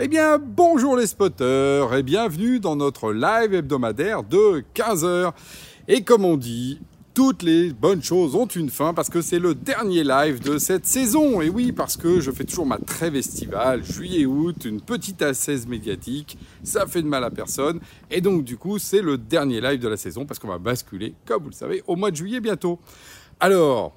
Eh bien, bonjour les spotters et bienvenue dans notre live hebdomadaire de 15h. Et comme on dit, toutes les bonnes choses ont une fin parce que c'est le dernier live de cette saison. Et oui, parce que je fais toujours ma trêve estivale, juillet-août, une petite assaise médiatique, ça fait de mal à personne. Et donc, du coup, c'est le dernier live de la saison parce qu'on va basculer, comme vous le savez, au mois de juillet bientôt. Alors,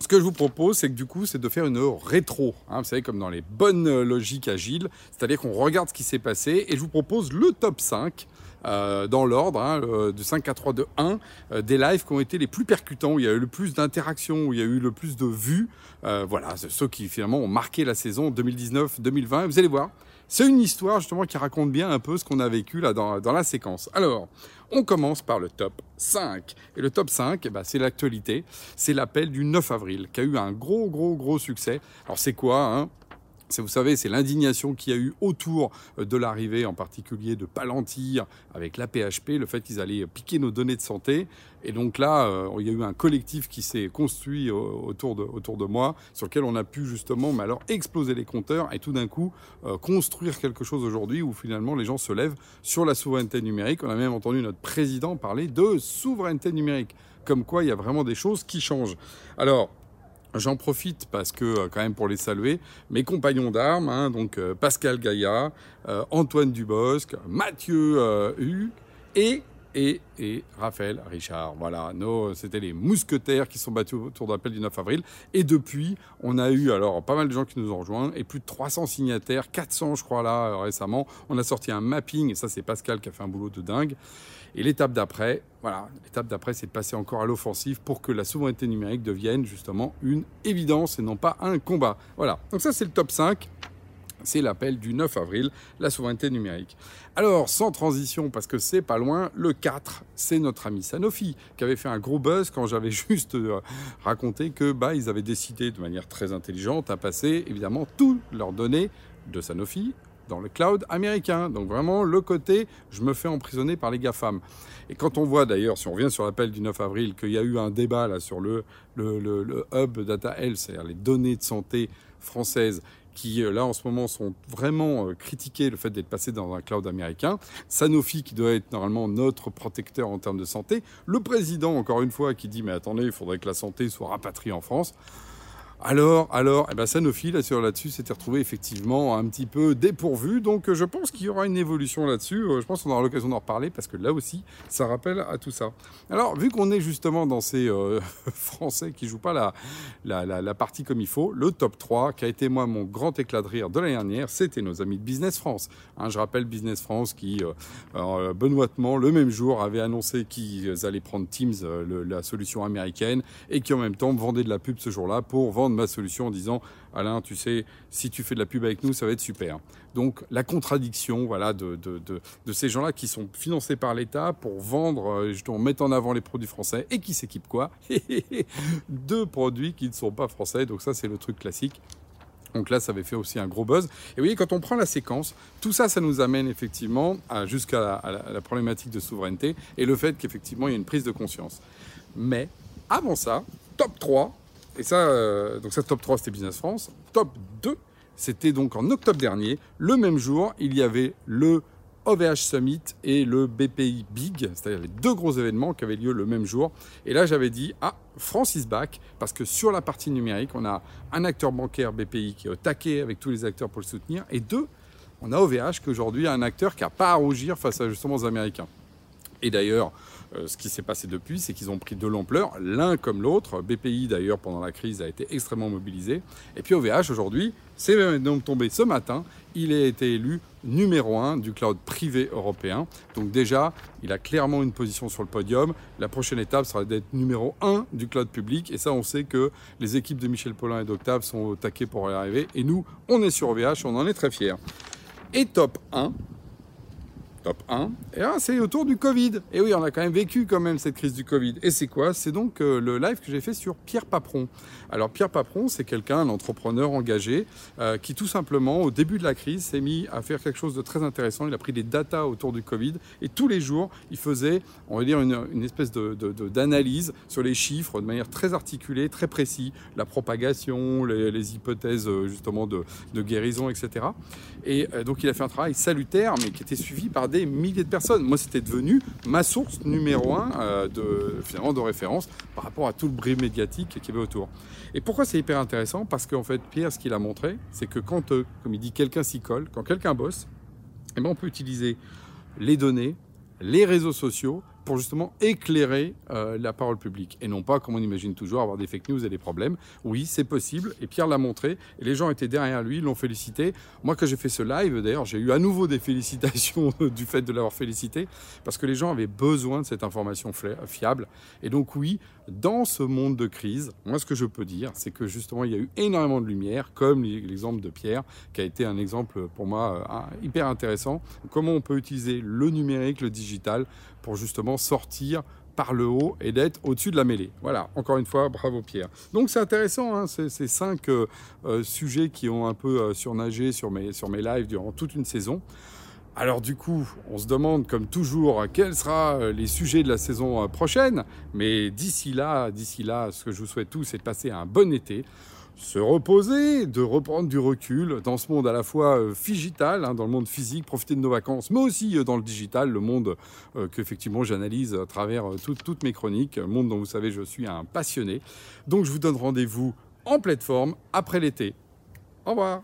ce que je vous propose, c'est que du coup, c'est de faire une rétro. Hein, vous savez, comme dans les bonnes logiques agiles. C'est-à-dire qu'on regarde ce qui s'est passé et je vous propose le top 5 euh, dans l'ordre, hein, du 5 à 3 de 1, euh, des lives qui ont été les plus percutants, où il y a eu le plus d'interactions, où il y a eu le plus de vues. Euh, voilà, ceux qui finalement ont marqué la saison 2019-2020. Vous allez voir, c'est une histoire justement qui raconte bien un peu ce qu'on a vécu là dans, dans, la séquence. Alors, on commence par le top 5. Et le top 5, eh ben, c'est l'actualité. C'est l'appel du 9 avril qui a eu un gros, gros, gros succès. Alors c'est quoi hein? Vous savez, c'est l'indignation qu'il y a eu autour euh, de l'arrivée, en particulier de Palantir avec la PHP, le fait qu'ils allaient piquer nos données de santé. Et donc là, euh, il y a eu un collectif qui s'est construit euh, autour de, autour de moi, sur lequel on a pu justement, mais alors exploser les compteurs et tout d'un coup construire quelque chose aujourd'hui où finalement les gens se lèvent sur la souveraineté numérique. On a même entendu notre président parler de souveraineté numérique, comme quoi il y a vraiment des choses qui changent. Alors, J'en profite parce que, euh, quand même, pour les saluer, mes compagnons d'armes, hein, donc euh, Pascal Gaïa, euh, Antoine Dubosc, Mathieu Hu et et, Raphaël Richard. Voilà, c'était les mousquetaires qui sont battus autour de l'appel du 9 avril. Et depuis, on a eu alors pas mal de gens qui nous ont rejoints et plus de 300 signataires, 400 je crois là récemment. On a sorti un mapping et ça c'est Pascal qui a fait un boulot de dingue. Et l'étape d'après, voilà, l'étape d'après, c'est de passer encore à l'offensive pour que la souveraineté numérique devienne justement une évidence et non pas un combat. Voilà. Donc ça, c'est le top 5. C'est l'appel du 9 avril, la souveraineté numérique. Alors, sans transition, parce que c'est pas loin, le 4, c'est notre ami Sanofi, qui avait fait un gros buzz quand j'avais juste euh, raconté que bah, ils avaient décidé de manière très intelligente à passer évidemment toutes leurs données de Sanofi dans le cloud américain. Donc vraiment le côté je me fais emprisonner par les GAFAM. Et quand on voit d'ailleurs, si on revient sur l'appel du 9 avril, qu'il y a eu un débat là sur le, le, hub Data Health, c'est-à-dire les données de santé françaises qui euh, là en ce moment sont vraiment euh, critiquées le fait d'être passé dans un cloud américain, Sanofi qui doit être normalement notre protecteur en termes de santé, le président encore une fois qui dit mais attendez, il faudrait que la santé soit rapatriée en France. Alors, alors, eh ben Sanofi, là, là-dessus, s'était retrouvé effectivement un petit peu dépourvu. Donc, euh, je pense qu'il y aura une évolution là-dessus. Euh, je pense qu'on aura l'occasion d'en reparler parce que là aussi, ça rappelle à tout ça. Alors, vu qu'on est justement dans ces euh, Français qui jouent pas la, partie comme il faut, le top 3, qui a été moi mon grand éclat de rire de l'année dernière, c'était nos amis de Business France. Hein, je rappelle Business France qui, benoîtement, le même jour, avait annoncé qu'ils allaient prendre Teams, la solution américaine, et qui en même temps vendaient de la pub ce jour-là pour vendre ma solution en disant Alain, tu sais, si tu fais de la pub avec nous, ça va être super. Donc la contradiction voilà, de, de, ces gens-là qui sont financés par l'État pour vendre, euh, justement, mettre en avant les produits français et qui s'équipent quoi De produits qui ne sont pas français. Donc ça, c'est le truc classique. Donc là, ça avait fait aussi un gros buzz. Et vous voyez, quand on prend la séquence, tout ça, ça nous amène effectivement jusqu'à la, la, problématique de souveraineté et le fait qu'effectivement, il y a une prise de conscience. Mais avant ça, top 3, et ça, euh, donc ça, top 3, c'était Business France. Top 2, c'était donc en octobre dernier. Le même jour, il y avait le OVH Summit et le BPI Big, c'est-à-dire les deux gros événements qui avaient lieu le même jour. Et là, j'avais dit, ah, France is back, parce que sur la partie numérique, on a un acteur bancaire BPI qui est au taquet avec tous les acteurs pour le soutenir. Et deux, on a OVH qui aujourd'hui a un acteur qui n'a pas à rougir face à justement aux Américains. Et d'ailleurs, euh, ce qui s'est passé depuis, c'est qu'ils ont pris de l'ampleur, l'un comme l'autre. BPI, d'ailleurs, pendant la crise, a été extrêmement mobilisé. Et puis OVH, aujourd'hui, c'est donc tombé ce matin. Il a été élu numéro un du cloud privé européen. Donc déjà, il a clairement une position sur le podium. La prochaine étape sera d'être numéro un du cloud public. Et ça, on sait que les équipes de Michel Paulin et d'Octave sont au taquet pour y arriver. Et nous, on est sur OVH, on en est très fiers. Et top 1, top 1. Et là, c'est autour du Covid. Et oui, on a quand même vécu quand même cette crise du Covid. Et c'est quoi? C'est donc euh, le live que j'ai fait sur Pierre Paperon. Alors Pierre Paperon, c'est quelqu'un, un entrepreneur engagé, euh, qui tout simplement, au début de la crise, s'est mis à faire quelque chose de très intéressant. Il a pris des datas autour du Covid et tous les jours, il faisait, on va dire, une, espèce d'analyse de, sur les chiffres de manière très articulée, très précise, la propagation, les, hypothèses euh, justement de, guérison, etc. Et donc il a fait un travail salutaire, mais qui était suivi par des milliers de personnes. Moi, c'était devenu ma source numéro un euh, de, finalement, de référence par rapport à tout le bruit médiatique qu'il y avait autour. Et pourquoi c'est hyper intéressant? Parce qu'en fait, Pierre, ce qu'il a montré, c'est que quand, euh, comme il dit, quelqu'un s'y colle, quand quelqu'un bosse, eh ben, on peut utiliser les données, les réseaux sociaux pour justement éclairer euh, la parole publique et non pas, comme on imagine toujours, avoir des fake news et des problèmes. Oui, c'est possible et Pierre l'a montré et les gens étaient derrière lui, l'ont félicité. Moi, quand j'ai fait ce live, d'ailleurs, j'ai eu à nouveau des félicitations du fait de l'avoir félicité parce que les gens avaient besoin de cette information fiable. Et donc, oui, dans ce monde de crise, moi, ce que je peux dire, c'est que justement, il y a eu énormément de lumière, comme l'exemple de Pierre, qui a été un exemple pour moi euh, hyper intéressant. Comment on peut utiliser le numérique, le digital pour justement sortir par le haut et d'être au-dessus de la mêlée. Voilà, encore une fois, bravo Pierre. Donc c'est intéressant, hein, ces, cinq euh, euh, sujets qui ont un peu euh, surnagé sur mes, sur lives durant toute une saison. Alors du coup, on se demande comme toujours quels seront les sujets de la saison prochaine, mais d'ici là, d'ici là, ce que je vous souhaite tous, c'est de passer un bon été se reposer, de reprendre du recul dans ce monde à la fois euh, figital, hein, dans le monde physique, profiter de nos vacances, mais aussi euh, dans le digital, le monde euh, qu'effectivement j'analyse à travers toutes mes chroniques, monde dont vous savez je suis un passionné. Donc je vous donne rendez-vous en plateforme après l'été. Au revoir